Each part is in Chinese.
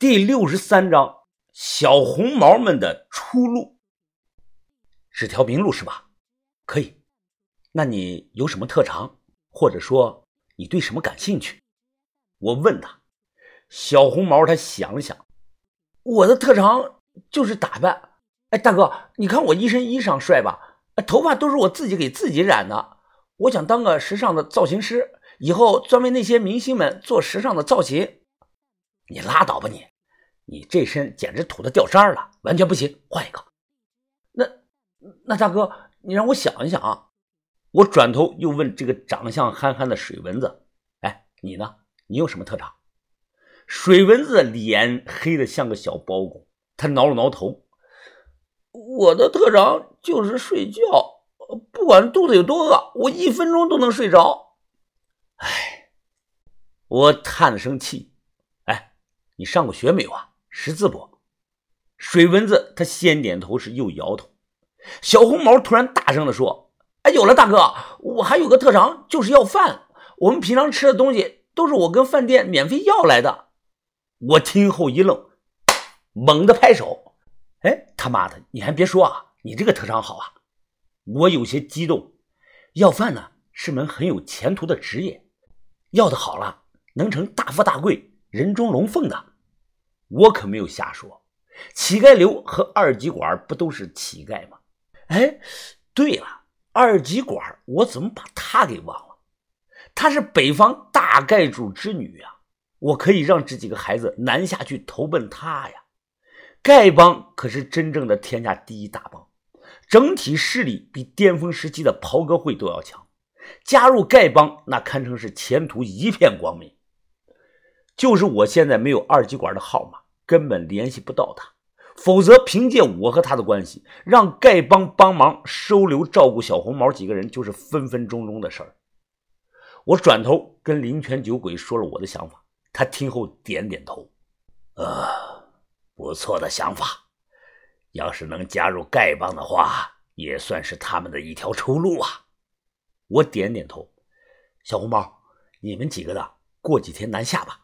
第六十三章小红毛们的出路。是条明路是吧？可以。那你有什么特长，或者说你对什么感兴趣？我问他。小红毛他想了想，我的特长就是打扮。哎，大哥，你看我一身衣裳帅吧？头发都是我自己给自己染的。我想当个时尚的造型师，以后专为那些明星们做时尚的造型。你拉倒吧你！你这身简直土的掉渣了，完全不行，换一个。那那大哥，你让我想一想啊。我转头又问这个长相憨憨的水蚊子：“哎，你呢？你有什么特长？”水蚊子脸黑的像个小包公，他挠了挠头：“我的特长就是睡觉，不管肚子有多饿，我一分钟都能睡着。”哎，我叹了声气。你上过学没有啊？识字不？水蚊子他先点头，是又摇头。小红毛突然大声的说：“哎，有了，大哥，我还有个特长，就是要饭。我们平常吃的东西都是我跟饭店免费要来的。”我听后一愣，猛地拍手：“哎，他妈的，你还别说啊，你这个特长好啊！”我有些激动。要饭呢，是门很有前途的职业，要的好了，能成大富大贵。人中龙凤的，我可没有瞎说。乞丐刘和二极管不都是乞丐吗？哎，对了，二极管，我怎么把他给忘了？她是北方大盖主之女呀，我可以让这几个孩子南下去投奔她呀。丐帮可是真正的天下第一大帮，整体势力比巅峰时期的袍哥会都要强。加入丐帮，那堪称是前途一片光明。就是我现在没有二极管的号码，根本联系不到他。否则，凭借我和他的关系，让丐帮帮忙收留、照顾小红毛几个人，就是分分钟钟的事儿。我转头跟灵泉酒鬼说了我的想法，他听后点点头：“啊，不错的想法。要是能加入丐帮的话，也算是他们的一条出路啊。”我点点头：“小红毛，你们几个的，过几天南下吧。”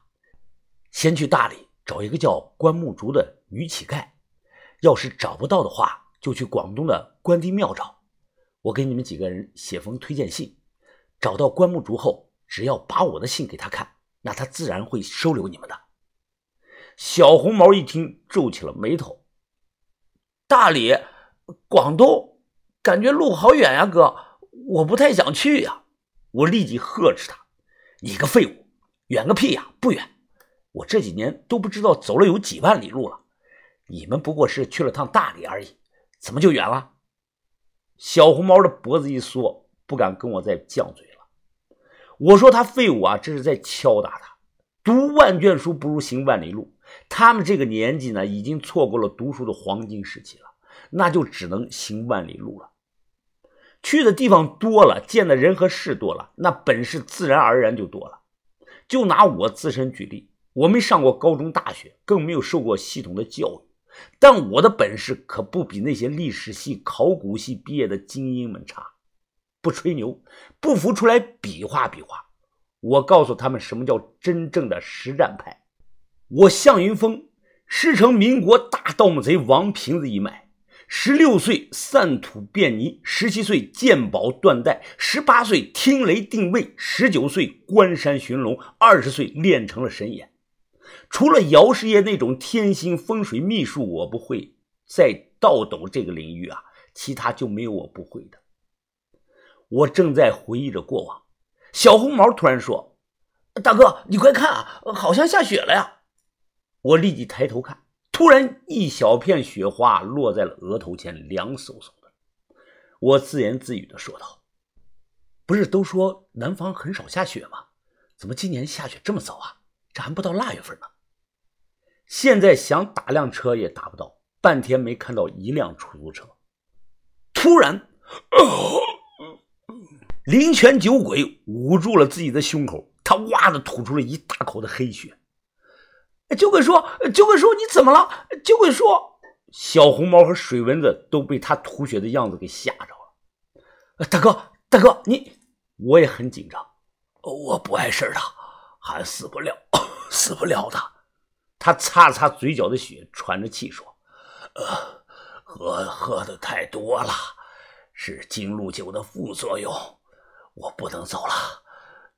先去大理找一个叫关木竹的女乞丐，要是找不到的话，就去广东的关帝庙找。我给你们几个人写封推荐信，找到关木竹后，只要把我的信给他看，那他自然会收留你们的。小红毛一听，皱起了眉头。大理、广东，感觉路好远呀，哥，我不太想去呀。我立即呵斥他：“你个废物，远个屁呀，不远。”我这几年都不知道走了有几万里路了，你们不过是去了趟大理而已，怎么就远了？小红毛的脖子一缩，不敢跟我再犟嘴了。我说他废物啊，这是在敲打他。读万卷书不如行万里路，他们这个年纪呢，已经错过了读书的黄金时期了，那就只能行万里路了。去的地方多了，见的人和事多了，那本事自然而然就多了。就拿我自身举例。我没上过高中、大学，更没有受过系统的教育，但我的本事可不比那些历史系、考古系毕业的精英们差。不吹牛，不服出来比划比划。我告诉他们什么叫真正的实战派。我向云峰师承民国大盗墓贼王平子一脉。十六岁散土变泥，十七岁鉴宝断代，十八岁听雷定位，十九岁观山寻龙，二十岁练成了神眼。除了姚师爷那种天星风水秘术我不会，在倒斗这个领域啊，其他就没有我不会的。我正在回忆着过往，小红毛突然说：“大哥，你快看啊，好像下雪了呀！”我立即抬头看，突然一小片雪花落在了额头前，凉飕飕的。我自言自语的说道：“不是都说南方很少下雪吗？怎么今年下雪这么早啊？这还不到腊月份呢。”现在想打辆车也打不到，半天没看到一辆出租车。突然，灵泉酒鬼捂住了自己的胸口，他哇的吐出了一大口的黑血。酒鬼说：“酒鬼说你怎么了？”酒鬼说：“小红毛和水蚊子都被他吐血的样子给吓着了。”大哥，大哥，你我也很紧张。我不碍事的，还死不了，死不了的。他擦擦嘴角的血，喘着气说：“呃，喝喝的太多了，是金露酒的副作用。我不能走了，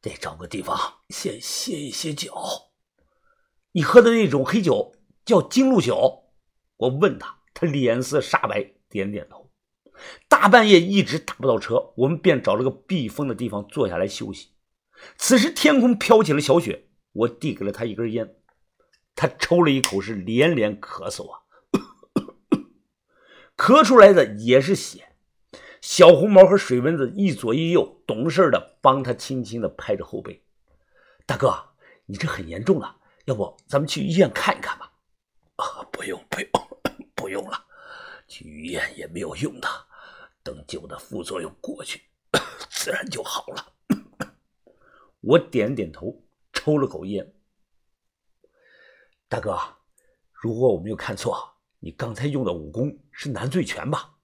得找个地方先歇一歇脚。你喝的那种黑酒叫金露酒？”我问他，他脸色煞白，点点头。大半夜一直打不到车，我们便找了个避风的地方坐下来休息。此时天空飘起了小雪，我递给了他一根烟，他抽了一口，是连连咳嗽啊，咳出来的也是血。小红毛和水蚊子一左一右，懂事的帮他轻轻的拍着后背。大哥，你这很严重了，要不咱们去医院看一看吧？啊，不用不用 不用了，去医院也没有用的。等酒的副作用过去，自然就好了。我点点头，抽了口烟。大哥，如果我没有看错，你刚才用的武功是南醉拳吧？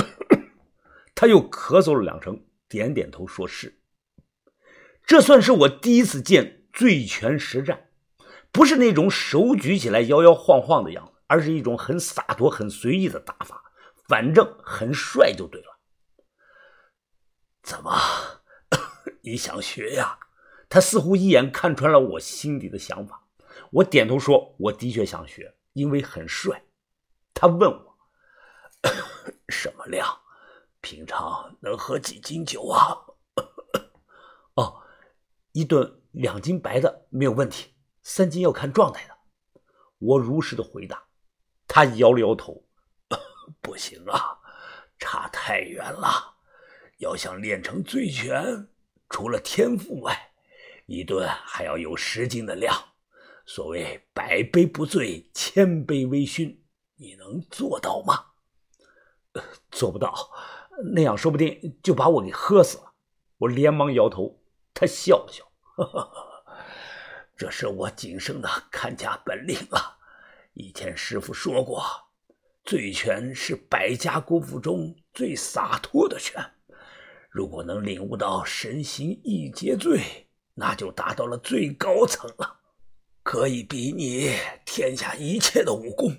他又咳嗽了两声，点点头，说是。这算是我第一次见醉拳实战，不是那种手举起来摇摇晃晃的样子，而是一种很洒脱、很随意的打法。反正很帅就对了。怎么，你想学呀？他似乎一眼看穿了我心底的想法。我点头说：“我的确想学，因为很帅。”他问我：“ 什么量？平常能喝几斤酒啊？” 哦，一顿两斤白的没有问题，三斤要看状态的。我如实的回答。他摇了摇头。不行啊，差太远了。要想练成醉拳，除了天赋外，一顿还要有十斤的量。所谓百杯不醉，千杯微醺，你能做到吗？做不到，那样说不定就把我给喝死了。我连忙摇头。他笑了笑，呵呵这是我仅剩的看家本领了。以前师傅说过。醉拳是百家功夫中最洒脱的拳，如果能领悟到神行一节醉，那就达到了最高层了，可以比拟天下一切的武功，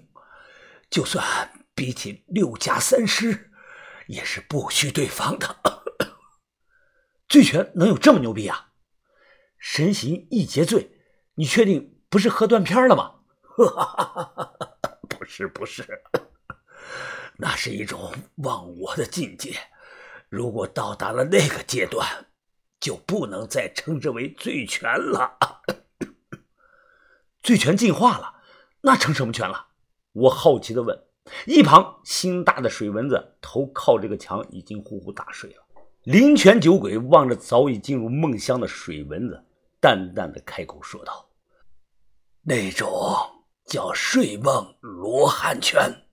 就算比起六家三师，也是不虚对方的。醉拳能有这么牛逼啊？神行一劫醉，你确定不是喝断片了吗？不是，不是。那是一种忘我的境界，如果到达了那个阶段，就不能再称之为醉拳了。醉拳进化了，那成什么拳了？我好奇的问。一旁心大的水蚊子头靠这个墙，已经呼呼大睡了。灵泉酒鬼望着早已进入梦乡的水蚊子，淡淡的开口说道：“那种叫睡梦罗汉拳。”